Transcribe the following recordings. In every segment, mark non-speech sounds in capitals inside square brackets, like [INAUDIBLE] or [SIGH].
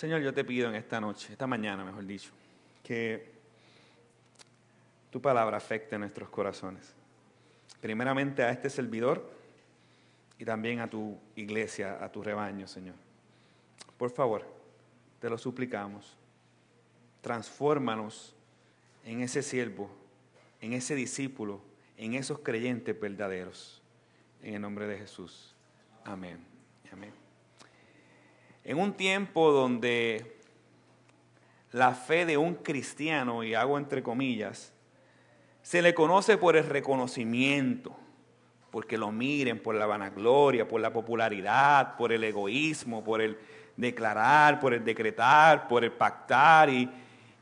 Señor, yo te pido en esta noche, esta mañana, mejor dicho, que tu palabra afecte nuestros corazones. Primeramente a este servidor y también a tu iglesia, a tu rebaño, Señor. Por favor, te lo suplicamos. Transfórmanos en ese siervo, en ese discípulo, en esos creyentes verdaderos. En el nombre de Jesús. Amén. Amén. En un tiempo donde la fe de un cristiano, y hago entre comillas, se le conoce por el reconocimiento, porque lo miren, por la vanagloria, por la popularidad, por el egoísmo, por el declarar, por el decretar, por el pactar, y,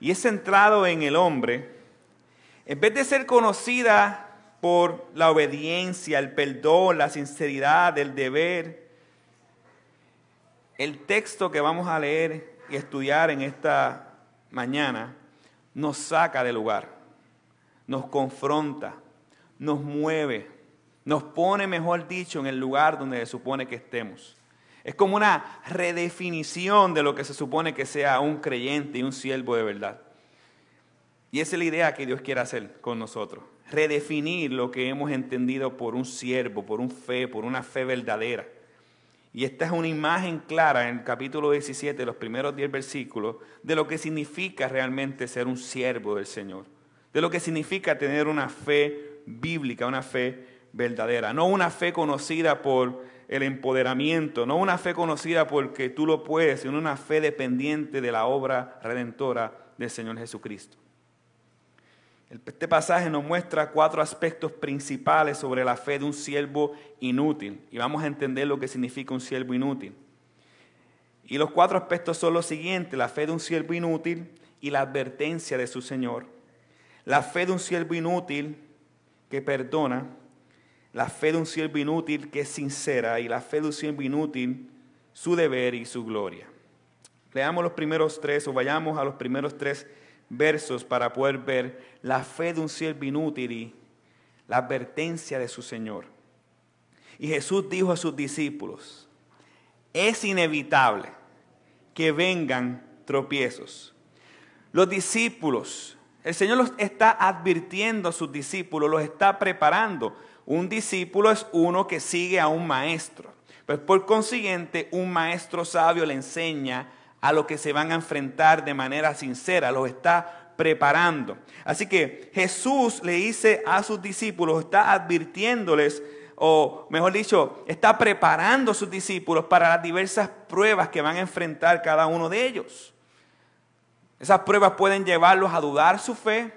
y es centrado en el hombre, en vez de ser conocida por la obediencia, el perdón, la sinceridad, el deber, el texto que vamos a leer y estudiar en esta mañana nos saca del lugar, nos confronta, nos mueve, nos pone, mejor dicho, en el lugar donde se supone que estemos. Es como una redefinición de lo que se supone que sea un creyente y un siervo de verdad. Y esa es la idea que Dios quiere hacer con nosotros. Redefinir lo que hemos entendido por un siervo, por un fe, por una fe verdadera. Y esta es una imagen clara en el capítulo 17, los primeros 10 versículos, de lo que significa realmente ser un siervo del Señor. De lo que significa tener una fe bíblica, una fe verdadera. No una fe conocida por el empoderamiento, no una fe conocida porque tú lo puedes, sino una fe dependiente de la obra redentora del Señor Jesucristo. Este pasaje nos muestra cuatro aspectos principales sobre la fe de un siervo inútil y vamos a entender lo que significa un siervo inútil. Y los cuatro aspectos son los siguientes, la fe de un siervo inútil y la advertencia de su Señor. La fe de un siervo inútil que perdona, la fe de un siervo inútil que es sincera y la fe de un siervo inútil, su deber y su gloria. Leamos los primeros tres o vayamos a los primeros tres versos para poder ver la fe de un siervo inútil y la advertencia de su Señor. Y Jesús dijo a sus discípulos, es inevitable que vengan tropiezos. Los discípulos, el Señor los está advirtiendo a sus discípulos, los está preparando. Un discípulo es uno que sigue a un maestro. Pues por consiguiente, un maestro sabio le enseña a lo que se van a enfrentar de manera sincera, los está preparando. Así que Jesús le dice a sus discípulos, está advirtiéndoles, o mejor dicho, está preparando a sus discípulos para las diversas pruebas que van a enfrentar cada uno de ellos. Esas pruebas pueden llevarlos a dudar su fe,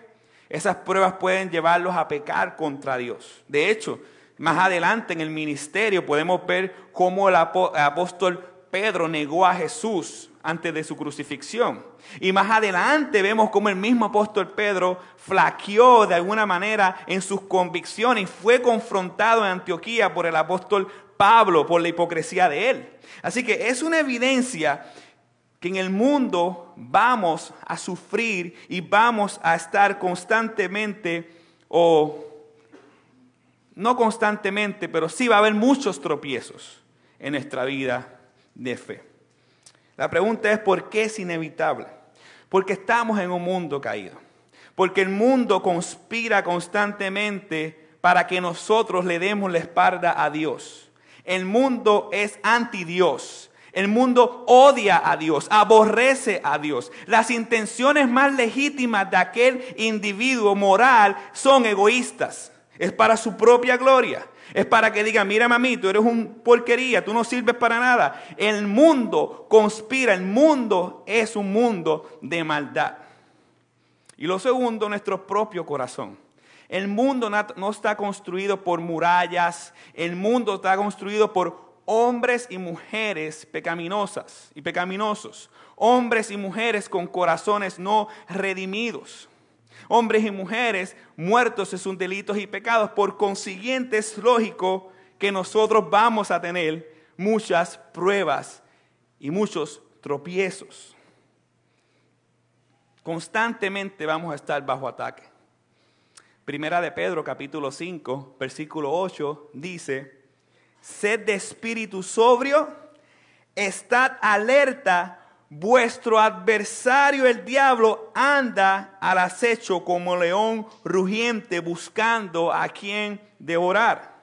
esas pruebas pueden llevarlos a pecar contra Dios. De hecho, más adelante en el ministerio podemos ver cómo el apóstol Pedro negó a Jesús antes de su crucifixión. Y más adelante vemos cómo el mismo apóstol Pedro flaqueó de alguna manera en sus convicciones y fue confrontado en Antioquía por el apóstol Pablo por la hipocresía de él. Así que es una evidencia que en el mundo vamos a sufrir y vamos a estar constantemente o no constantemente, pero sí va a haber muchos tropiezos en nuestra vida de fe. La pregunta es ¿por qué es inevitable? Porque estamos en un mundo caído. Porque el mundo conspira constantemente para que nosotros le demos la espalda a Dios. El mundo es anti Dios. El mundo odia a Dios, aborrece a Dios. Las intenciones más legítimas de aquel individuo moral son egoístas. Es para su propia gloria. Es para que digan, mira mami, tú eres un porquería, tú no sirves para nada. El mundo conspira, el mundo es un mundo de maldad. Y lo segundo, nuestro propio corazón. El mundo no está construido por murallas, el mundo está construido por hombres y mujeres pecaminosas y pecaminosos, hombres y mujeres con corazones no redimidos hombres y mujeres muertos en sus delitos y pecados. Por consiguiente es lógico que nosotros vamos a tener muchas pruebas y muchos tropiezos. Constantemente vamos a estar bajo ataque. Primera de Pedro capítulo 5, versículo 8 dice, sed de espíritu sobrio, estad alerta, vuestro adversario el diablo anda al acecho como león rugiente buscando a quien devorar.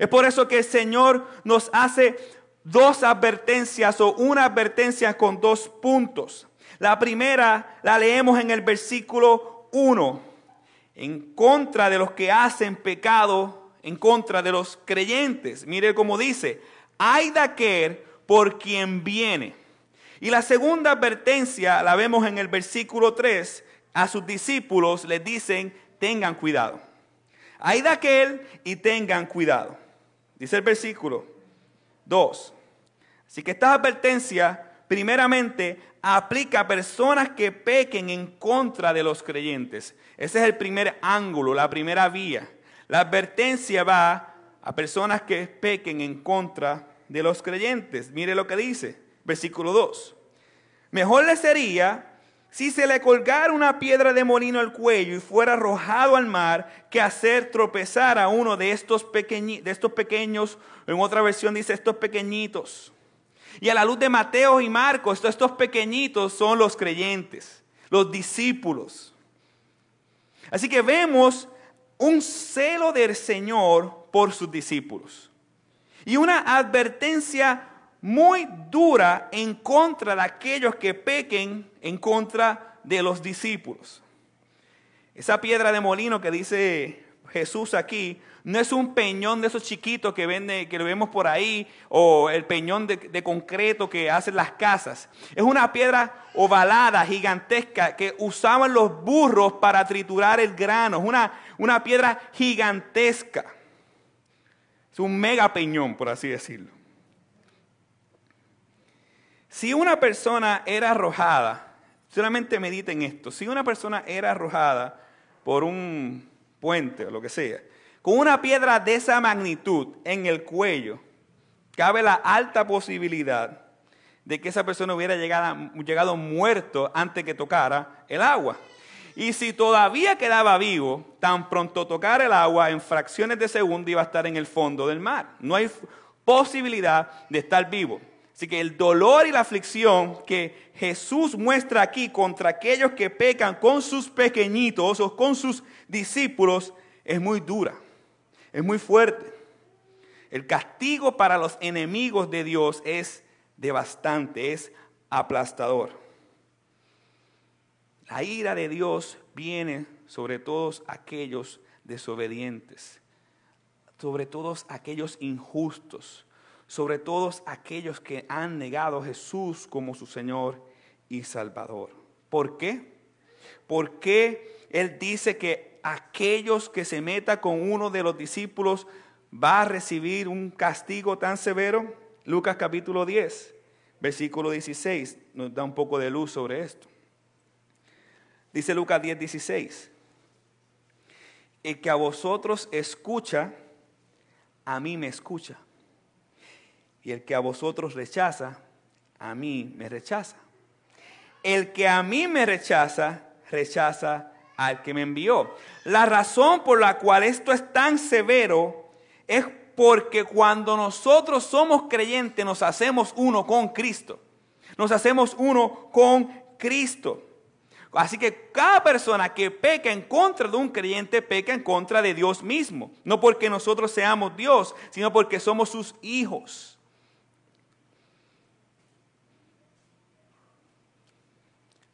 Es por eso que el Señor nos hace dos advertencias o una advertencia con dos puntos. La primera la leemos en el versículo 1, en contra de los que hacen pecado, en contra de los creyentes. Mire cómo dice, hay de aquel por quien viene. Y la segunda advertencia la vemos en el versículo 3. A sus discípulos les dicen, tengan cuidado. Hay de aquel y tengan cuidado. Dice el versículo 2. Así que esta advertencia, primeramente, aplica a personas que pequen en contra de los creyentes. Ese es el primer ángulo, la primera vía. La advertencia va a personas que pequen en contra de los creyentes. Mire lo que dice, versículo 2. Mejor le sería si se le colgara una piedra de molino al cuello y fuera arrojado al mar, que hacer tropezar a uno de estos, de estos pequeños, en otra versión dice estos pequeñitos. Y a la luz de Mateo y Marcos, estos pequeñitos son los creyentes, los discípulos. Así que vemos un celo del Señor por sus discípulos. Y una advertencia muy dura en contra de aquellos que pequen en contra de los discípulos. Esa piedra de molino que dice Jesús aquí no es un peñón de esos chiquitos que que lo vemos por ahí, o el peñón de, concreto que hacen las casas. Es una piedra ovalada, gigantesca, que usaban los burros para triturar el grano. Es una, una piedra gigantesca. Es un mega peñón, por así decirlo. Si una persona era arrojada, solamente mediten esto, si una persona era arrojada por un puente o lo que sea, con una piedra de esa magnitud en el cuello, cabe la alta posibilidad de que esa persona hubiera llegado, muerto antes que tocara el agua. Y si todavía quedaba vivo, tan pronto tocara el agua, en fracciones de segundo iba a estar en el fondo del mar. No hay posibilidad de estar vivo. Así que el dolor y la aflicción que Jesús muestra aquí contra aquellos que pecan con sus pequeñitos o con sus discípulos es muy dura, es muy fuerte. El castigo para los enemigos de Dios es devastante, es aplastador. La ira de Dios viene sobre todos aquellos desobedientes, sobre todos aquellos injustos, sobre todos aquellos que han negado a Jesús como su Señor y Salvador. ¿Por qué? Porque Él dice que aquellos que se meta con uno de los discípulos va a recibir un castigo tan severo. Lucas capítulo 10, versículo 16, nos da un poco de luz sobre esto. Dice Lucas 10, 16. El que a vosotros escucha, a mí me escucha. Y el que a vosotros rechaza, a mí me rechaza. El que a mí me rechaza, rechaza al que me envió. La razón por la cual esto es tan severo es porque cuando nosotros somos creyentes nos hacemos uno con Cristo. Nos hacemos uno con Cristo. Así que cada persona que peca en contra de un creyente peca en contra de Dios mismo. No porque nosotros seamos Dios, sino porque somos sus hijos.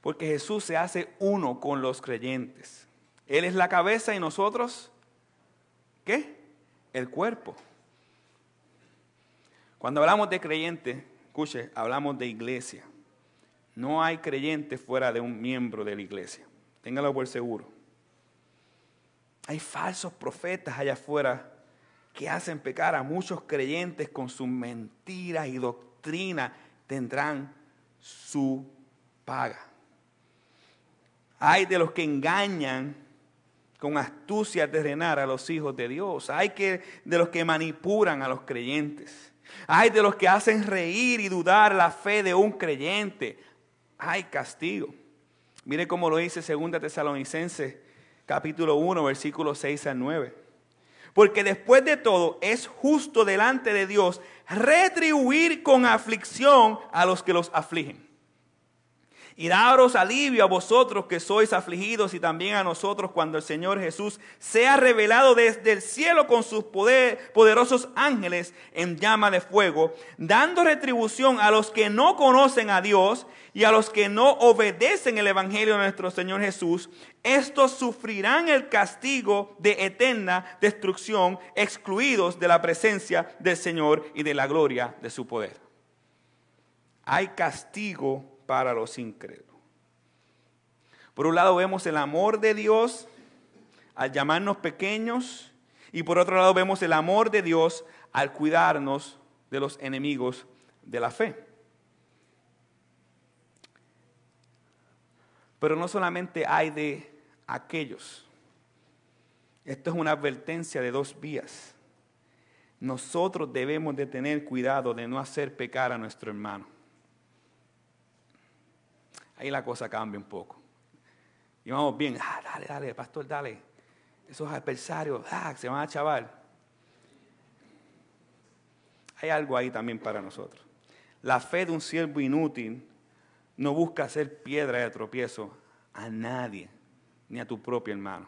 Porque Jesús se hace uno con los creyentes. Él es la cabeza y nosotros, ¿qué? El cuerpo. Cuando hablamos de creyente, escuche, hablamos de iglesia. No hay creyente fuera de un miembro de la iglesia. Téngalo por seguro. Hay falsos profetas allá afuera que hacen pecar a muchos creyentes con sus mentiras y doctrina. Tendrán su paga. Hay de los que engañan con astucia terrenal a los hijos de Dios. Hay que, de los que manipulan a los creyentes. Hay de los que hacen reír y dudar la fe de un creyente. Hay castigo. Mire cómo lo dice 2 Tesalonicenses capítulo 1 versículos 6 al 9. Porque después de todo es justo delante de Dios retribuir con aflicción a los que los afligen Y daros alivio a vosotros que sois afligidos y también a nosotros cuando el Señor Jesús sea revelado desde el cielo con sus poderosos ángeles en llama de fuego, dando retribución a los que no conocen a Dios y a los que no obedecen el Evangelio de nuestro Señor Jesús. Estos sufrirán el castigo de eterna destrucción, excluidos de la presencia del Señor y de la gloria de su poder. Hay castigo para los incrédulos. Por un lado vemos el amor de Dios al llamarnos pequeños y por otro lado vemos el amor de Dios al cuidarnos de los enemigos de la fe. Pero no solamente hay de aquellos. Esto es una advertencia de dos vías. Nosotros debemos de tener cuidado de no hacer pecar a nuestro hermano ahí la cosa cambia un poco. Y vamos bien, ah, dale, dale, pastor, dale. Esos adversarios, ah, se van a chaval. Hay algo ahí también para nosotros. La fe de un siervo inútil no busca hacer piedra de tropiezo a nadie, ni a tu propio hermano.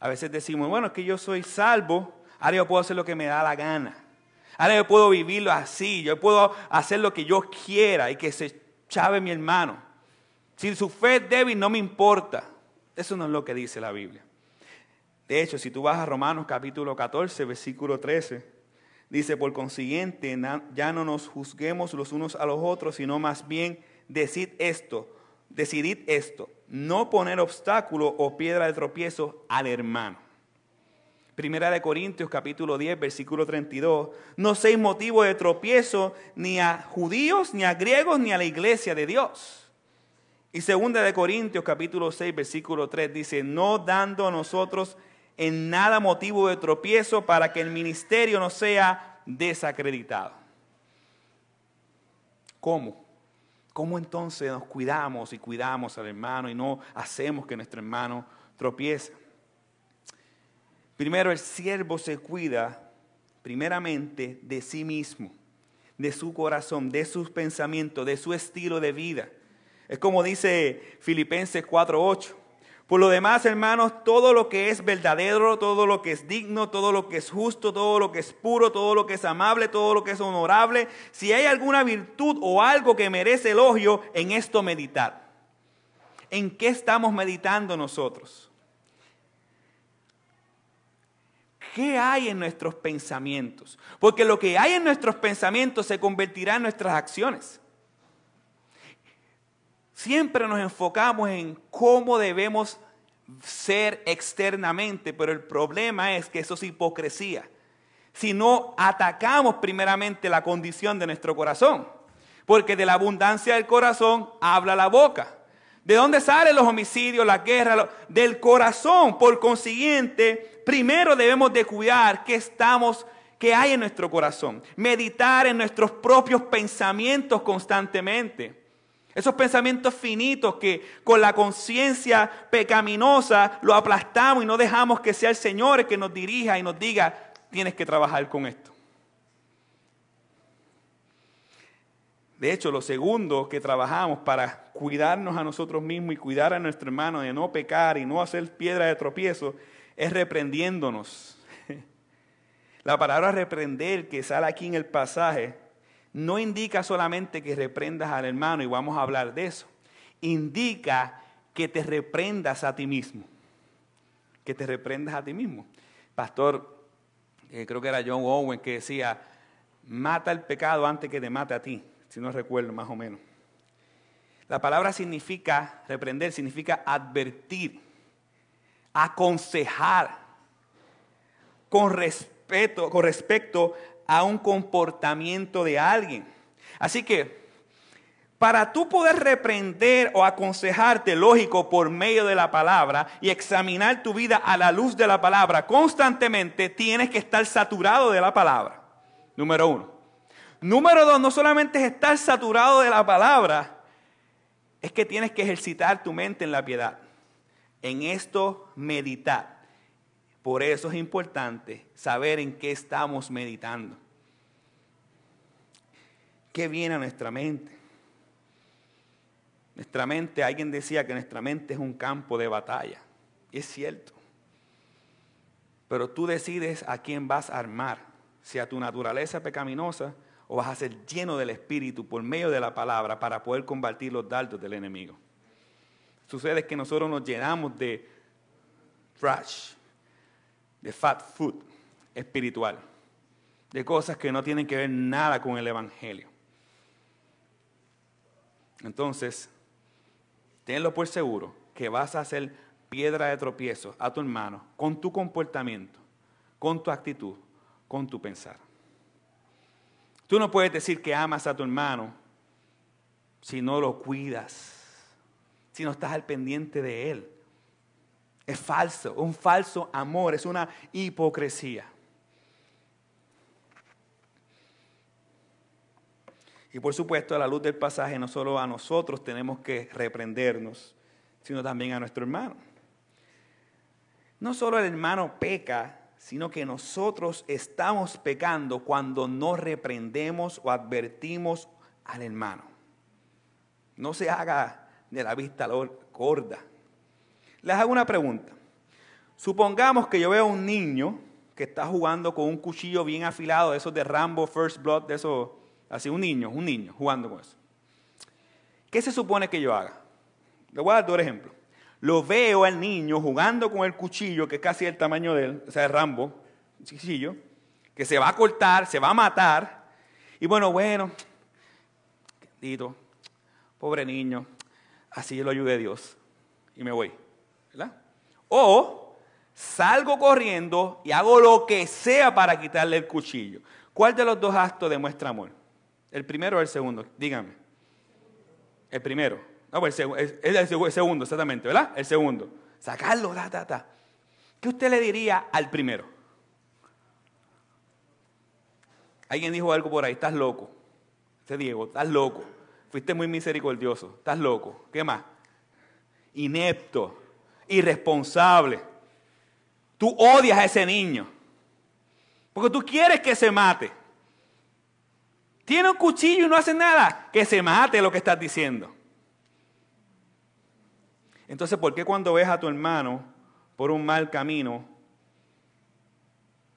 A veces decimos, bueno, es que yo soy salvo, ahora yo puedo hacer lo que me da la gana. Ahora yo puedo vivirlo así, yo puedo hacer lo que yo quiera y que se chave mi hermano. Si su fe es débil, no me importa. Eso no es lo que dice la Biblia. De hecho, si tú vas a Romanos capítulo 14, versículo 13, dice, por consiguiente, ya no nos juzguemos los unos a los otros, sino más bien decid esto, decidid esto, no poner obstáculo o piedra de tropiezo al hermano. Primera de Corintios capítulo 10, versículo 32. No seis motivo de tropiezo ni a judíos, ni a griegos, ni a la iglesia de Dios. Y segunda de Corintios capítulo 6, versículo 3 dice, no dando a nosotros en nada motivo de tropiezo para que el ministerio no sea desacreditado. ¿Cómo? ¿Cómo entonces nos cuidamos y cuidamos al hermano y no hacemos que nuestro hermano tropiece? Primero, el siervo se cuida primeramente de sí mismo, de su corazón, de sus pensamientos, de su estilo de vida. Es como dice Filipenses 4:8. Por lo demás, hermanos, todo lo que es verdadero, todo lo que es digno, todo lo que es justo, todo lo que es puro, todo lo que es amable, todo lo que es honorable, si hay alguna virtud o algo que merece elogio, en esto meditar. ¿En qué estamos meditando nosotros? ¿Qué hay en nuestros pensamientos? Porque lo que hay en nuestros pensamientos se convertirá en nuestras acciones. Siempre nos enfocamos en cómo debemos ser externamente, pero el problema es que eso es hipocresía. Si no atacamos primeramente la condición de nuestro corazón, porque de la abundancia del corazón habla la boca. ¿De dónde salen los homicidios, la guerra? Del corazón. Por consiguiente, primero debemos de cuidar qué estamos, qué hay en nuestro corazón. Meditar en nuestros propios pensamientos constantemente. Esos pensamientos finitos que con la conciencia pecaminosa lo aplastamos y no dejamos que sea el Señor el que nos dirija y nos diga, tienes que trabajar con esto. De hecho, lo segundo que trabajamos para cuidarnos a nosotros mismos y cuidar a nuestro hermano de no pecar y no hacer piedra de tropiezo es reprendiéndonos. La palabra reprender que sale aquí en el pasaje no indica solamente que reprendas al hermano y vamos a hablar de eso. Indica que te reprendas a ti mismo. Que te reprendas a ti mismo. Pastor, eh, creo que era John Owen que decía, mata el pecado antes que te mate a ti si no recuerdo más o menos. La palabra significa, reprender, significa advertir, aconsejar, con, con respecto a un comportamiento de alguien. Así que, para tú poder reprender o aconsejarte, lógico, por medio de la palabra y examinar tu vida a la luz de la palabra constantemente, tienes que estar saturado de la palabra. Número uno. Número dos, no solamente es estar saturado de la palabra, es que tienes que ejercitar tu mente en la piedad. En esto meditar. Por eso es importante saber en qué estamos meditando. ¿Qué viene a nuestra mente? Nuestra mente, alguien decía que nuestra mente es un campo de batalla. Y es cierto. Pero tú decides a quién vas a armar, si a tu naturaleza pecaminosa o vas a ser lleno del Espíritu por medio de la palabra para poder combatir los dardos del enemigo. Sucede que nosotros nos llenamos de trash, de fat food espiritual, de cosas que no tienen que ver nada con el Evangelio. Entonces, tenlo por seguro que vas a hacer piedra de tropiezo a tu hermano con tu comportamiento, con tu actitud, con tu pensar. Tú no puedes decir que amas a tu hermano si no lo cuidas, si no estás al pendiente de él. Es falso, un falso amor, es una hipocresía. Y por supuesto, a la luz del pasaje, no solo a nosotros tenemos que reprendernos, sino también a nuestro hermano. No solo el hermano peca, sino que nosotros estamos pecando cuando no reprendemos o advertimos al hermano. No se haga de la vista gorda. Les hago una pregunta. Supongamos que yo veo a un niño que está jugando con un cuchillo bien afilado, de esos de Rambo First Blood, de esos, así un niño, un niño jugando con eso. ¿Qué se supone que yo haga? Le voy a dar dos ejemplos lo veo al niño jugando con el cuchillo, que es casi el tamaño de él, o sea, Rambo, cuchillo, que se va a cortar, se va a matar. Y bueno, bueno, querido, pobre niño, así lo ayude Dios. Y me voy, ¿verdad? O salgo corriendo y hago lo que sea para quitarle el cuchillo. ¿Cuál de los dos actos demuestra amor? ¿El primero o el segundo? Dígame. El primero. No, pues es el segundo, exactamente, ¿verdad? El segundo. Sacarlo, ta, ta, ta. ¿Qué usted le diría al primero? Alguien dijo algo por ahí, estás loco. Ese Diego, estás loco. Fuiste muy misericordioso, estás loco. ¿Qué más? Inepto, irresponsable. Tú odias a ese niño. Porque tú quieres que se mate. Tiene un cuchillo y no hace nada. Que se mate lo que estás diciendo. Entonces, ¿por qué cuando ves a tu hermano por un mal camino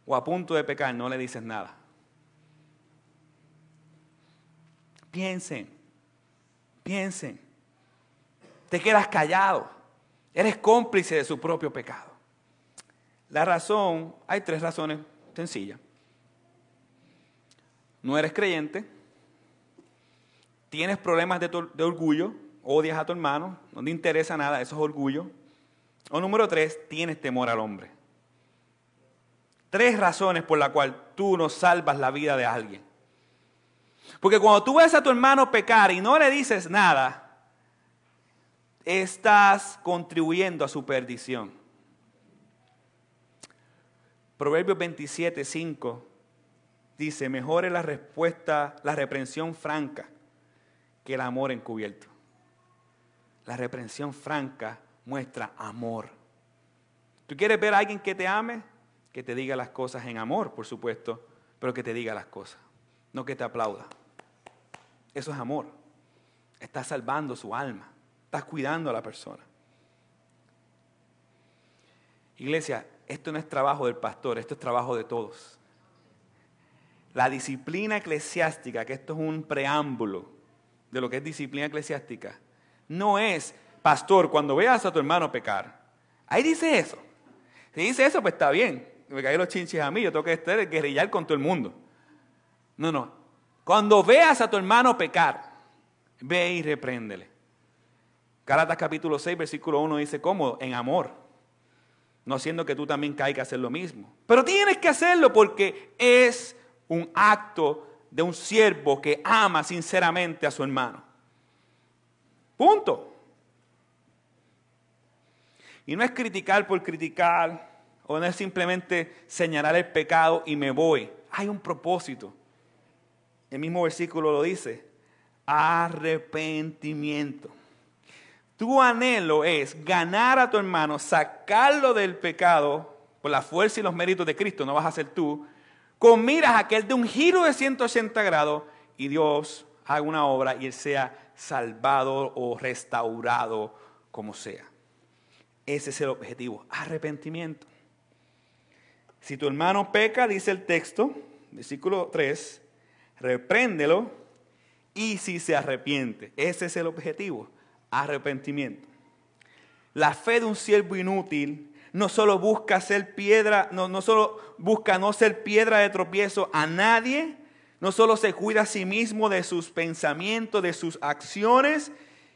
o a punto de pecar no le dices nada? Piensen, piensen. Te quedas callado. Eres cómplice de su propio pecado. La razón, hay tres razones sencillas. No eres creyente, tienes problemas de, de orgullo, odias a tu hermano, no te interesa nada, eso es orgullo. O número tres, tienes temor al hombre. Tres razones por las cuales tú no salvas la vida de alguien. Porque cuando tú ves a tu hermano pecar y no le dices nada, estás contribuyendo a su perdición. Proverbios 27, 5 dice, mejor es la respuesta, la reprensión franca que el amor encubierto. La reprensión franca muestra amor. ¿Tú quieres ver a alguien que te ame? Que te diga las cosas en amor, por supuesto, pero que te diga las cosas, no que te aplauda. Eso es amor. Estás salvando su alma, estás cuidando a la persona. Iglesia, esto no es trabajo del pastor, esto es trabajo de todos. La disciplina eclesiástica, que esto es un preámbulo de lo que es disciplina eclesiástica, no es, pastor, cuando veas a tu hermano pecar. Ahí dice eso. Si dice eso, pues está bien. Me caen los chinches a mí, yo tengo que estar guerrillar con todo el mundo. No, no. Cuando veas a tu hermano pecar, ve y repréndele. Gálatas capítulo 6, versículo 1 dice, ¿cómo? En amor. No haciendo que tú también caigas a hacer lo mismo. Pero tienes que hacerlo porque es un acto de un siervo que ama sinceramente a su hermano. Punto. Y no es criticar por criticar, o no es simplemente señalar el pecado y me voy. Hay un propósito. El mismo versículo lo dice. Arrepentimiento. Tu anhelo es ganar a tu hermano, sacarlo del pecado por la fuerza y los méritos de Cristo, no vas a ser tú, con miras a que él de un giro de 180 grados y Dios haga una obra y él sea salvado o restaurado como sea. Ese es el objetivo, arrepentimiento. Si tu hermano peca, dice el texto, versículo 3, repréndelo y si se arrepiente. Ese es el objetivo, arrepentimiento. La fe de un siervo inútil no solo busca ser piedra, no, no solo busca no ser piedra de tropiezo a nadie, no solo se cuida a sí mismo de sus pensamientos, de sus acciones,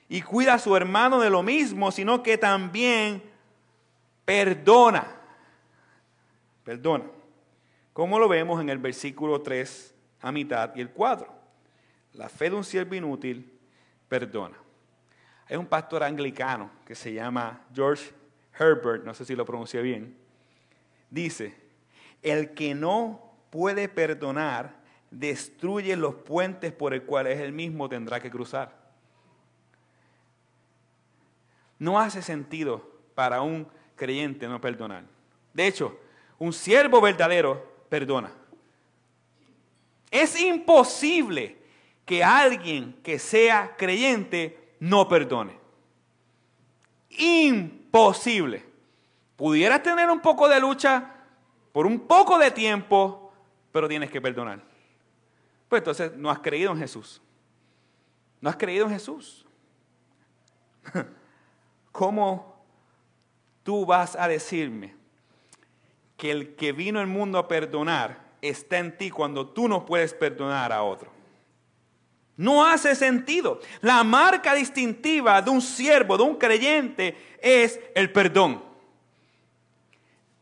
y cuida a su hermano de lo mismo, sino que también perdona. Perdona. Como lo vemos en el versículo 3 a mitad y el 4. La fe de un siervo inútil perdona. Hay un pastor anglicano que se llama George Herbert, no sé si lo pronuncié bien. Dice, el que no puede perdonar destruye los puentes por el cuales él mismo tendrá que cruzar. No hace sentido para un creyente no perdonar. De hecho, un siervo verdadero perdona. Es imposible que alguien que sea creyente no perdone. Imposible. Pudieras tener un poco de lucha por un poco de tiempo, pero tienes que perdonar. Pues entonces no has creído en Jesús. No has creído en Jesús. [LAUGHS] ¿Cómo tú vas a decirme que el que vino al mundo a perdonar está en ti cuando tú no puedes perdonar a otro? No hace sentido. La marca distintiva de un siervo, de un creyente, es el perdón.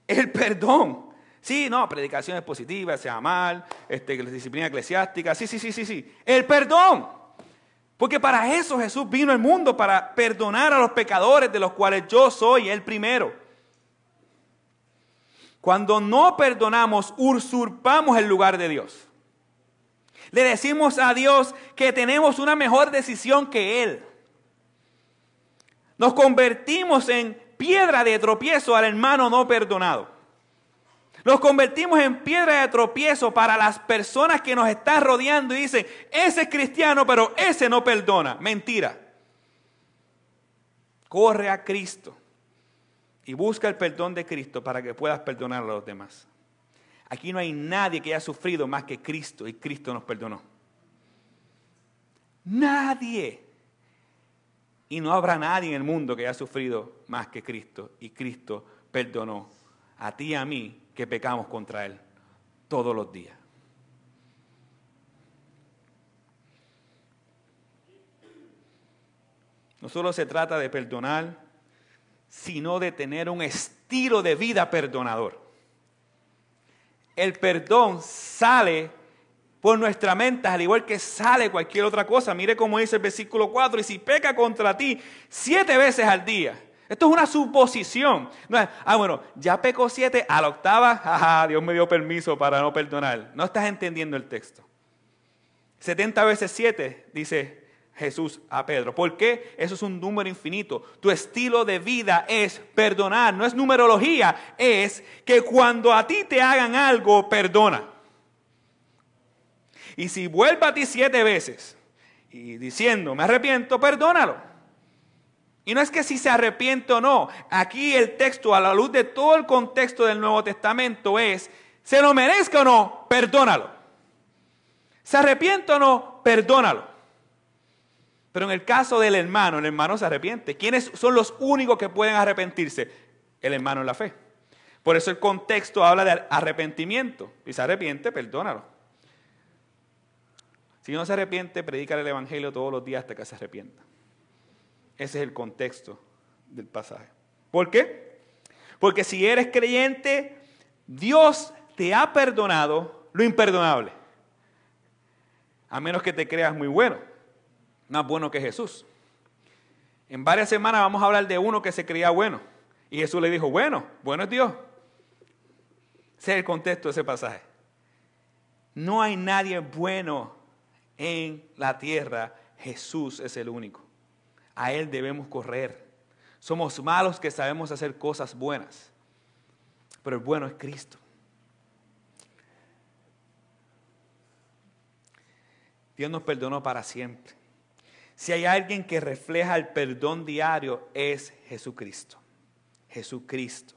El perdón. Sí, no, predicaciones positivas, sea mal, este, disciplina eclesiástica, sí, sí, sí, sí, sí. El perdón. Porque para eso Jesús vino al mundo, para perdonar a los pecadores de los cuales yo soy el primero. Cuando no perdonamos, usurpamos el lugar de Dios. Le decimos a Dios que tenemos una mejor decisión que Él. Nos convertimos en piedra de tropiezo al hermano no perdonado. Nos convertimos en piedra de tropiezo para las personas que nos están rodeando y dicen, ese es cristiano, pero ese no perdona. Mentira. Corre a Cristo y busca el perdón de Cristo para que puedas perdonar a los demás. Aquí no hay nadie que haya sufrido más que Cristo y Cristo nos perdonó. Nadie. Y no habrá nadie en el mundo que haya sufrido más que Cristo y Cristo perdonó a ti y a mí que pecamos contra Él todos los días. No solo se trata de perdonar, sino de tener un estilo de vida perdonador el perdón sale por nuestra mente, al igual que sale cualquier otra cosa. Mire cómo dice el versículo 4, y si peca contra ti siete veces al día. Esto es una suposición. ah, bueno, ya pecó siete, a la octava, ajá, Dios me dio permiso para no perdonar. No estás entendiendo el texto. 70 veces siete, dice Jesús a Pedro. ¿Por qué? Eso es un número infinito. Tu estilo de vida es perdonar, no es numerología, es que cuando a ti te hagan algo, perdona. Y si vuelve a ti siete veces y diciendo, me arrepiento, perdónalo. Y no es que si se arrepiente o no. Aquí el texto, a la luz de todo el contexto del Nuevo Testamento, es, se lo merezca o no, perdónalo. Se arrepiente o no, perdónalo. Pero en el caso del hermano, el hermano se arrepiente. ¿Quiénes son los únicos que pueden arrepentirse? El hermano en la fe. Por eso el contexto habla de arrepentimiento. Y se arrepiente, perdónalo. Si no se arrepiente, predica el Evangelio todos los días hasta que se arrepienta. Ese es el contexto del pasaje. ¿Por qué? Porque si eres creyente, Dios te ha perdonado lo imperdonable. A menos que te creas muy bueno más bueno que Jesús. En varias semanas vamos a hablar de uno que se creía bueno. Y Jesús le dijo, bueno, bueno es Dios. Ese es el contexto de ese pasaje. No hay nadie bueno en la tierra. Jesús es el único. A Él debemos correr. Somos malos que sabemos hacer cosas buenas. Pero el bueno es Cristo. Dios nos perdonó para siempre. Si hay alguien que refleja el perdón diario, es Jesucristo. Jesucristo.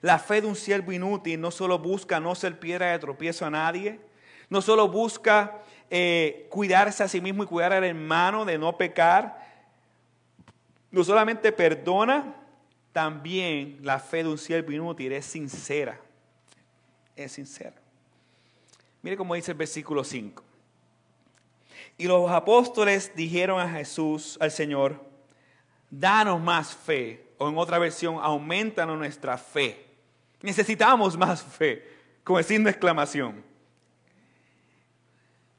La fe de un siervo inútil no solo busca no ser piedra de tropiezo a nadie, no solo busca eh, cuidarse a sí mismo y cuidar al hermano de no pecar, no solamente perdona, también la fe de un siervo inútil es sincera. Es sincera. Mire cómo dice el versículo 5. Y los apóstoles dijeron a Jesús, al Señor, danos más fe. O en otra versión, aumentanos nuestra fe. Necesitamos más fe, como el signo de exclamación.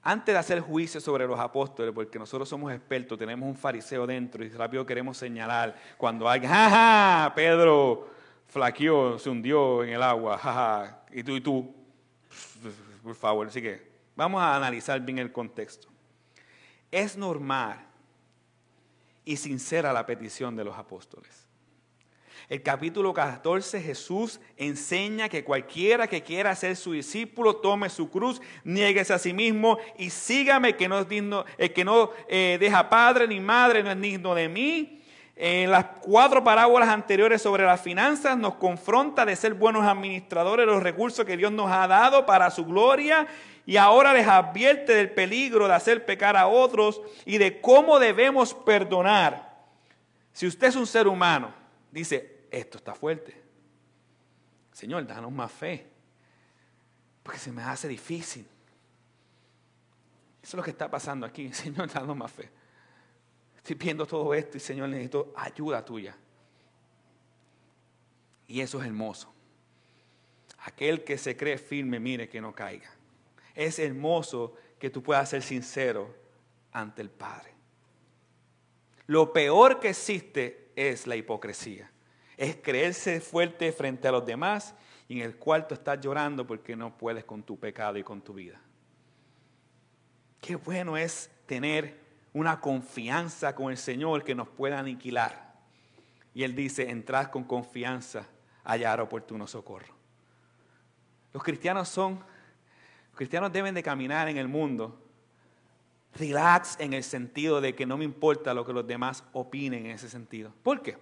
Antes de hacer juicio sobre los apóstoles, porque nosotros somos expertos, tenemos un fariseo dentro y rápido queremos señalar cuando alguien, jaja, Pedro flaqueó, se hundió en el agua, jaja, y tú y tú, por favor, así que vamos a analizar bien el contexto. Es normal y sincera la petición de los apóstoles. El capítulo 14, Jesús enseña que cualquiera que quiera ser su discípulo, tome su cruz, nieguese a sí mismo y sígame, que no es digno, el que no eh, deja padre ni madre no es digno de mí. En las cuatro parábolas anteriores sobre las finanzas nos confronta de ser buenos administradores de los recursos que Dios nos ha dado para su gloria y ahora les advierte del peligro de hacer pecar a otros y de cómo debemos perdonar. Si usted es un ser humano, dice, esto está fuerte. Señor, danos más fe, porque se me hace difícil. Eso es lo que está pasando aquí. [LAUGHS] Señor, danos más fe. Estoy viendo todo esto y Señor, necesito ayuda tuya. Y eso es hermoso. Aquel que se cree firme, mire que no caiga. Es hermoso que tú puedas ser sincero ante el Padre. Lo peor que existe es la hipocresía es creerse fuerte frente a los demás y en el cuarto estás llorando porque no puedes con tu pecado y con tu vida. Qué bueno es tener una confianza con el Señor que nos pueda aniquilar. Y Él dice, entrad con confianza hallar oportuno socorro. Los cristianos son, los cristianos deben de caminar en el mundo relax en el sentido de que no me importa lo que los demás opinen en ese sentido. ¿Por qué?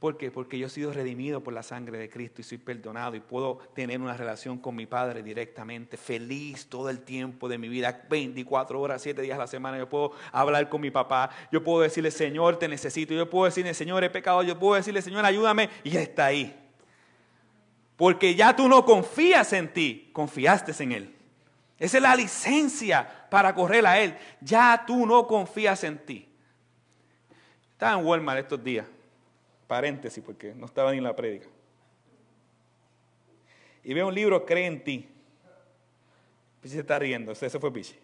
¿Por qué? Porque yo he sido redimido por la sangre de Cristo y soy perdonado y puedo tener una relación con mi Padre directamente, feliz todo el tiempo de mi vida, 24 horas, 7 días a la semana. Yo puedo hablar con mi papá, yo puedo decirle, Señor, te necesito, yo puedo decirle, Señor, he pecado, yo puedo decirle, Señor, ayúdame, y está ahí. Porque ya tú no confías en ti, confiaste en Él. Esa es la licencia para correr a Él. Ya tú no confías en ti. Estaba en Walmart estos días paréntesis porque no estaba ni en la prédica. Y veo un libro, Cree en ti. Pichi se está riendo, ese fue Pichi.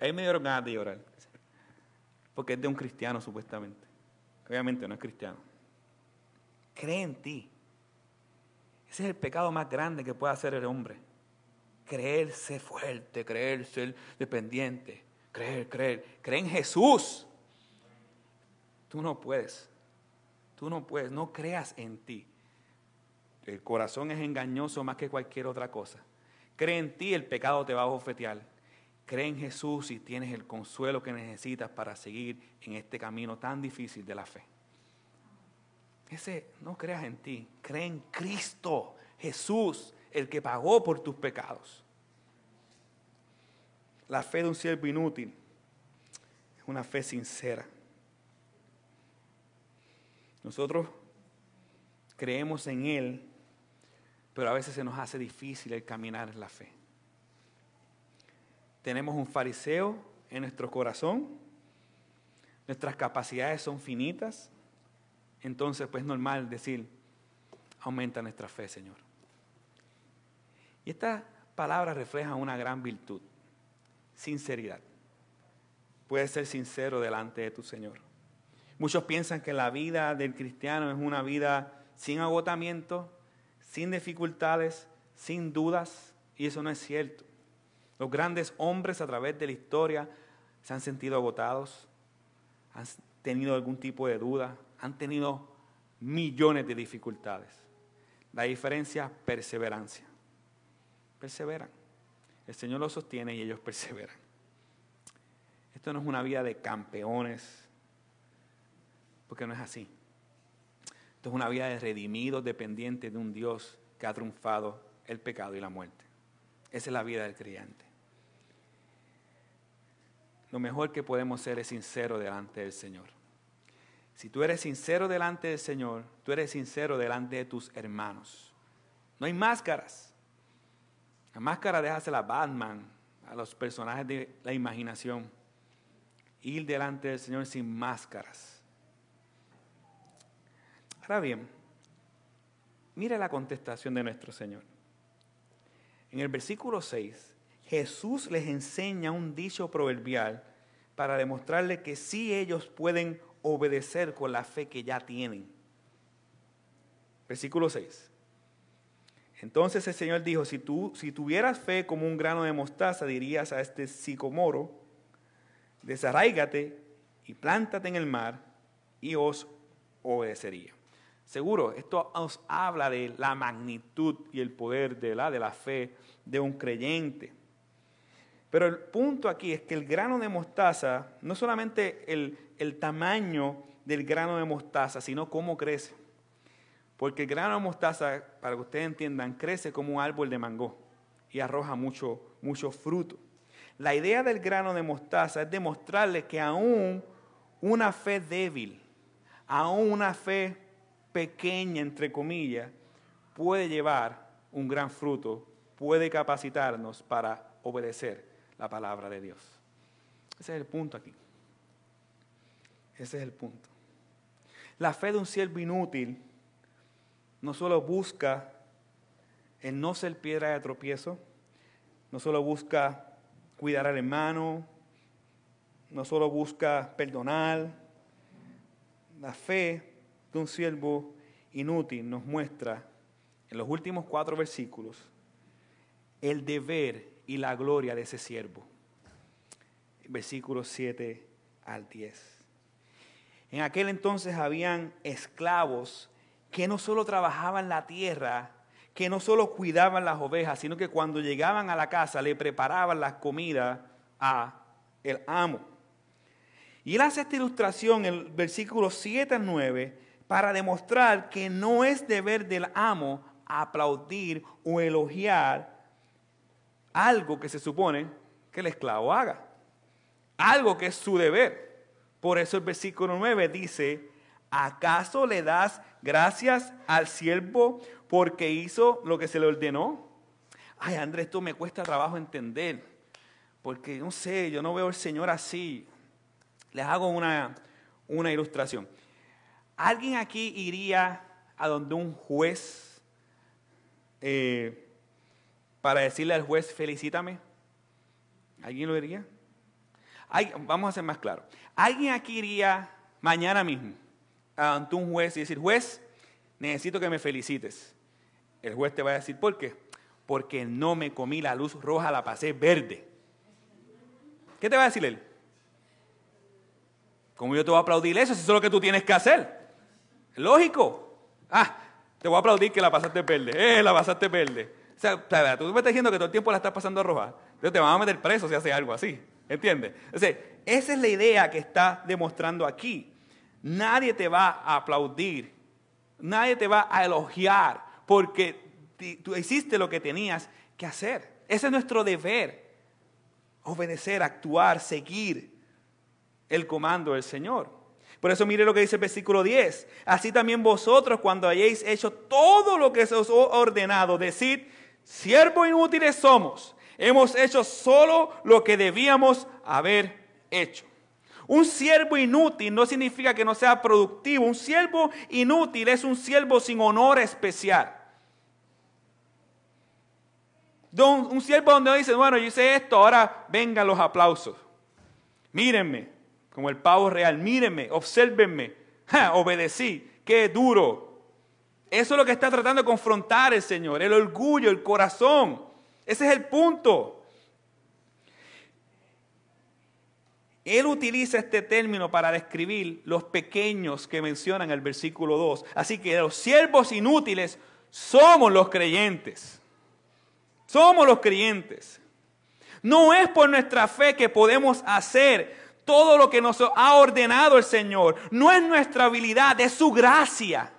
Ahí me dieron ganas de llorar. Porque es de un cristiano, supuestamente. Obviamente no es cristiano. Cree en ti. Ese es el pecado más grande que puede hacer el hombre creerse fuerte, creerse dependiente, creer, creer, creer en Jesús. Tú no puedes, tú no puedes, no creas en ti. El corazón es engañoso más que cualquier otra cosa. Cree en ti, el pecado te va a bofetear. Cree en Jesús y tienes el consuelo que necesitas para seguir en este camino tan difícil de la fe. Ese, no creas en ti, cree en Cristo, Jesús el que pagó por tus pecados. La fe de un siervo inútil es una fe sincera. Nosotros creemos en Él, pero a veces se nos hace difícil el caminar en la fe. Tenemos un fariseo en nuestro corazón, nuestras capacidades son finitas, entonces pues es normal decir, aumenta nuestra fe, Señor. Y esta palabra refleja una gran virtud, sinceridad. Puedes ser sincero delante de tu Señor. Muchos piensan que la vida del cristiano es una vida sin agotamiento, sin dificultades, sin dudas, y eso no es cierto. Los grandes hombres a través de la historia se han sentido agotados, han tenido algún tipo de duda, han tenido millones de dificultades. La diferencia, perseverancia. Perseveran. El Señor los sostiene y ellos perseveran. Esto no es una vida de campeones, porque no es así. Esto es una vida de redimidos dependientes de un Dios que ha triunfado el pecado y la muerte. Esa es la vida del creyente. Lo mejor que podemos ser es sincero delante del Señor. Si tú eres sincero delante del Señor, tú eres sincero delante de tus hermanos. No hay máscaras. La máscara déjasela a Batman, a los personajes de la imaginación. Ir delante del Señor sin máscaras. Ahora bien, mire la contestación de nuestro Señor. En el versículo 6, Jesús les enseña un dicho proverbial para demostrarle que sí ellos pueden obedecer con la fe que ya tienen. Versículo 6. Entonces el Señor dijo, si tú si tuvieras fe como un grano de mostaza, dirías a este sicomoro, desarraígate y plántate en el mar y os obedecería. Seguro, esto os habla de la magnitud y el poder de la, fe de un creyente. Pero el punto aquí es que el grano de mostaza, no solamente el tamaño del grano de mostaza, sino cómo crece. Porque el grano de mostaza, para que ustedes entiendan, crece como un árbol de mango y arroja mucho, mucho fruto. La idea del grano de mostaza es demostrarle que aún una fe débil, aún una fe pequeña, entre comillas, puede llevar un gran fruto, puede capacitarnos para obedecer la palabra de Dios. Ese es el punto aquí. Ese es el punto. La fe de un siervo inútil no solo busca el no ser piedra de tropiezo, no solo busca cuidar al hermano, no solo busca perdonar. La fe de un siervo inútil nos muestra en los últimos cuatro versículos el deber y la gloria de ese siervo. Versículos 7 al 10. En aquel entonces habían esclavos que no solo trabajaban la tierra, que no solo cuidaban las ovejas, sino que cuando llegaban a la casa le preparaban las comidas a el amo. Y él hace esta ilustración en el versículo 7 al 9 para demostrar que no es deber del amo aplaudir o elogiar algo que se supone que el esclavo haga, algo que es su deber. Por eso el versículo 9 dice, ¿acaso le das gracias al siervo porque hizo lo que se le ordenó? Ay, Andrés, esto me cuesta trabajo entender, porque no sé, yo no veo al Señor así. Les hago una, una ilustración. ¿Alguien aquí iría a donde un juez eh, para decirle al juez, felicítame? ¿Alguien lo diría? vamos a ser más claro. ¿Alguien aquí iría mañana mismo ante un juez y decir, juez, necesito que me felicites? El juez te va a decir, ¿por qué? Porque no me comí la luz roja, la pasé verde. ¿Qué te va a decir él? ¿Cómo yo te voy a aplaudir eso si eso es lo que tú tienes que hacer? Lógico. Ah, te voy a aplaudir que la pasaste verde. Eh, la pasaste verde. O sea, tú me estás diciendo que todo el tiempo la estás pasando roja. Entonces te van a meter preso si haces algo así. ¿Entiendes? O esa es la idea que está demostrando aquí. Nadie te va a aplaudir. Nadie te va a elogiar porque tú hiciste lo que tenías que hacer. Ese es nuestro deber. Obedecer, actuar, seguir el comando del Señor. Por eso mire lo que dice el versículo 10. Así también vosotros cuando hayáis hecho todo lo que os ha ordenado, decid, siervos inútiles somos. Hemos hecho solo lo que debíamos haber hecho. Un siervo inútil no significa que no sea productivo. Un siervo inútil es un siervo sin honor especial. Un siervo donde dice, bueno, yo hice esto, ahora vengan los aplausos. Mírenme, como el pavo real, mírenme, obsérvenme, obedecí, qué duro. Eso es lo que está tratando de confrontar el Señor, el orgullo, el corazón. Ese es el punto. Él utiliza este término para describir los pequeños que mencionan el versículo 2. Así que los siervos inútiles somos los creyentes. Somos los creyentes. No es por nuestra fe que podemos hacer todo lo que nos ha ordenado el Señor. No es nuestra habilidad, es su gracia.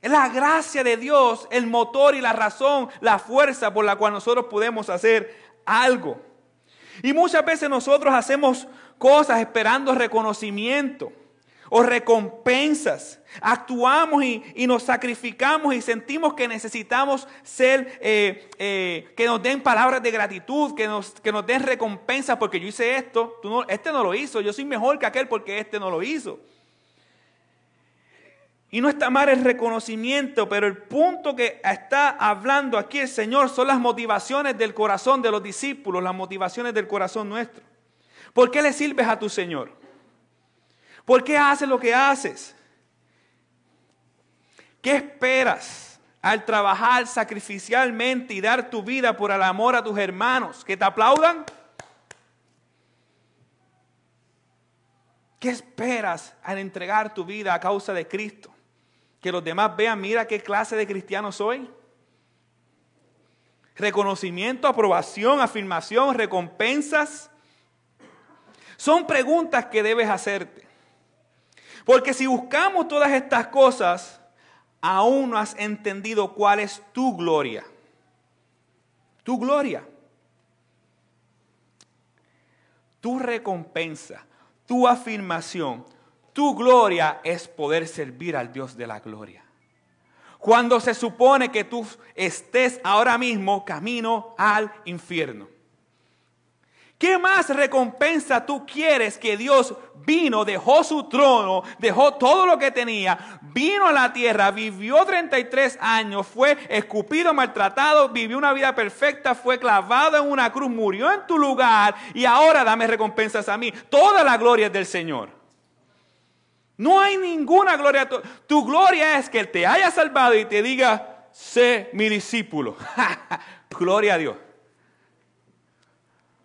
Es la gracia de Dios, el motor y la razón, la fuerza por la cual nosotros podemos hacer algo. Y muchas veces nosotros hacemos cosas esperando reconocimiento o recompensas. Actuamos y, nos sacrificamos y sentimos que necesitamos ser, eh, eh, que nos den palabras de gratitud, que nos, que nos den recompensas porque yo hice esto, tú no, este no lo hizo, yo soy mejor que aquel porque este no lo hizo. Y no está mal el reconocimiento, pero el punto que está hablando aquí el Señor son las motivaciones del corazón de los discípulos, las motivaciones del corazón nuestro. ¿Por qué le sirves a tu Señor? ¿Por qué haces lo que haces? ¿Qué esperas al trabajar sacrificialmente y dar tu vida por el amor a tus hermanos? ¿Que te aplaudan? ¿Qué esperas al entregar tu vida a causa de Cristo? Que los demás vean, mira qué clase de cristiano soy. Reconocimiento, aprobación, afirmación, recompensas. Son preguntas que debes hacerte. Porque si buscamos todas estas cosas, aún no has entendido cuál es tu gloria. Tu gloria. Tu recompensa, tu afirmación, tu gloria es poder servir al Dios de la gloria. Cuando se supone que tú estés ahora mismo camino al infierno. ¿Qué más recompensa tú quieres que Dios vino, dejó su trono, dejó todo lo que tenía, vino a la tierra, vivió 33 años, fue escupido, maltratado, vivió una vida perfecta, fue clavado en una cruz, murió en tu lugar y ahora dame recompensas a mí? Toda la gloria es del Señor. No hay ninguna gloria. Tu gloria es que te haya salvado y te diga, sé mi discípulo. [LAUGHS] gloria a Dios.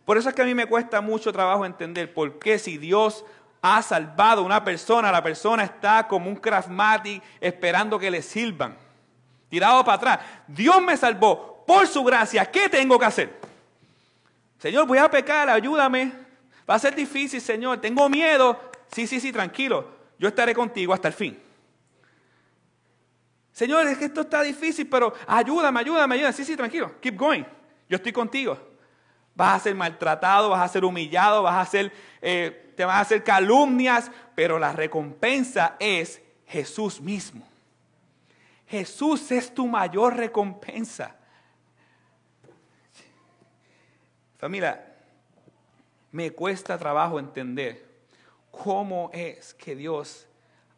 Por eso es que a mí me cuesta mucho trabajo entender por qué si Dios ha salvado a una persona, la persona está como un craftmatic esperando que le sirvan. Tirado para atrás. Dios me salvó por su gracia. ¿Qué tengo que hacer? Señor, voy a pecar, ayúdame. Va a ser difícil, Señor. Tengo miedo. Sí, sí, sí, tranquilo. Yo estaré contigo hasta el fin. Señor, es que esto está difícil, pero ayúdame, ayúdame, ayúdame. Sí, sí, tranquilo. Keep going. Yo estoy contigo. Vas a ser maltratado, vas a ser humillado, vas a ser, eh, te vas a hacer calumnias, pero la recompensa es Jesús mismo. Jesús es tu mayor recompensa. Familia, me cuesta trabajo entender cómo es que Dios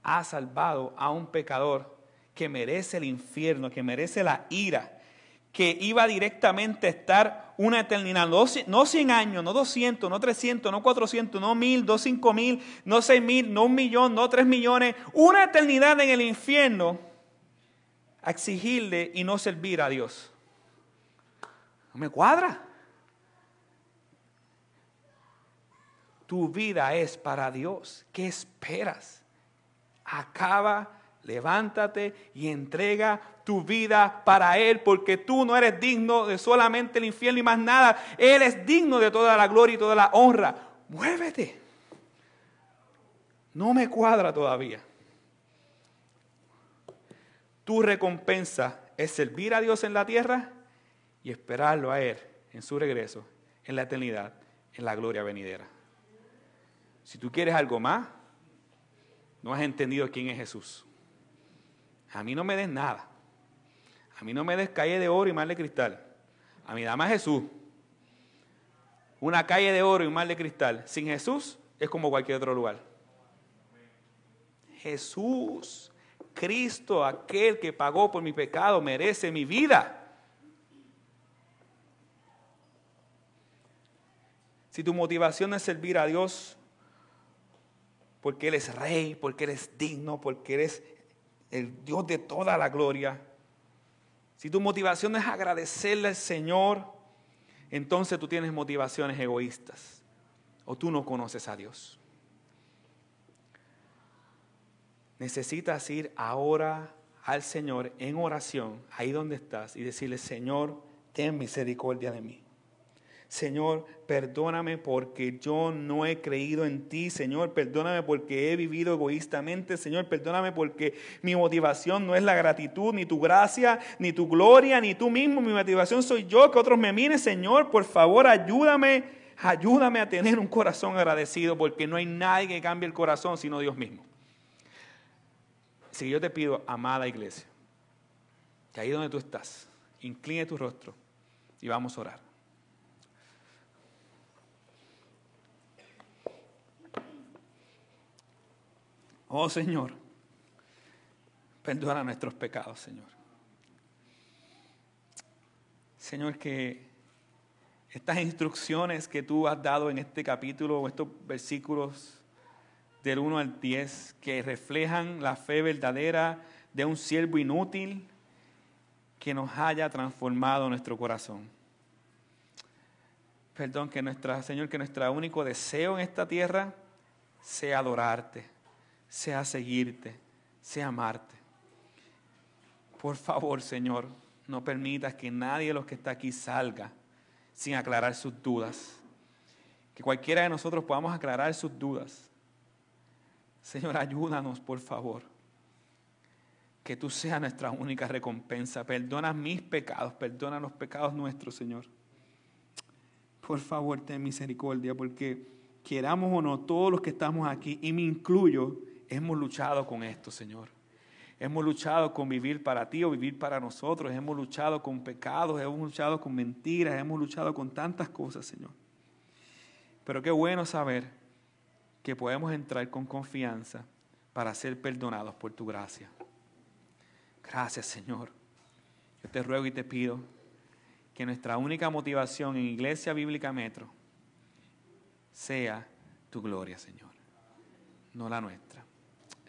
ha salvado a un pecador que merece el infierno, que merece la ira, que iba directamente a estar una eternidad, no 100 años, no 200, no 300, no 400, no 1000, no 5000, no 6000, no un millón, no 3 millones, una eternidad en el infierno a exigirle y no servir a Dios. No me cuadra. Tu vida es para Dios. ¿Qué esperas? Acaba levántate y entrega tu vida para Él, porque tú no eres digno de solamente el infierno y más nada. Él es digno de toda la gloria y toda la honra. Muévete. No me cuadra todavía. Tu recompensa es servir a Dios en la tierra y esperarlo a Él en su regreso, en la eternidad, en la gloria venidera. Si tú quieres algo más, no has entendido quién es Jesús. A mí no me des nada. A mí no me des calle de oro y mal de cristal. A mí dame a Jesús. Una calle de oro y mal de cristal. Sin Jesús es como cualquier otro lugar. Jesús, Cristo, aquel que pagó por mi pecado, merece mi vida. Si tu motivación es servir a Dios porque Él es rey, porque Él es digno, porque eres el Dios de toda la gloria, si tu motivación es agradecerle al Señor, entonces tú tienes motivaciones egoístas o tú no conoces a Dios. Necesitas ir ahora al Señor en oración, ahí donde estás, y decirle, Señor, ten misericordia de mí. Señor, perdóname porque yo no he creído en ti. Señor, perdóname porque he vivido egoístamente. Señor, perdóname porque mi motivación no es la gratitud, ni tu gracia, ni tu gloria, ni tú mismo. Mi motivación soy yo, que otros me miren. Señor, por favor, ayúdame, ayúdame a tener un corazón agradecido porque no hay nadie que cambie el corazón sino Dios mismo. Así que yo te pido, amada iglesia, que ahí donde tú estás, incline tu rostro y vamos a orar. Oh Señor, perdona nuestros pecados, Señor. Señor, que estas instrucciones que tú has dado en este capítulo, estos versículos del 1 al 10, que reflejan la fe verdadera de un siervo inútil que nos haya transformado nuestro corazón. Perdón, que nuestra, Señor, que nuestro único deseo en esta tierra sea adorarte sea seguirte, sea amarte. Por favor, Señor, no permitas que nadie de los que está aquí salga sin aclarar sus dudas. Que cualquiera de nosotros podamos aclarar sus dudas. Señor, ayúdanos, por favor. Que tú seas nuestra única recompensa. Perdona mis pecados, perdona los pecados nuestros, Señor. Por favor, ten misericordia, porque queramos o no, todos los que estamos aquí, y me incluyo, hemos luchado con esto, Señor. Hemos luchado con vivir para ti o vivir para nosotros. Hemos luchado con pecados, hemos luchado con mentiras, hemos luchado con tantas cosas, Señor. Pero qué bueno saber que podemos entrar con confianza para ser perdonados por tu gracia. Gracias, Señor. Yo te ruego y te pido que nuestra única motivación en Iglesia Bíblica Metro sea tu gloria, Señor, no la nuestra.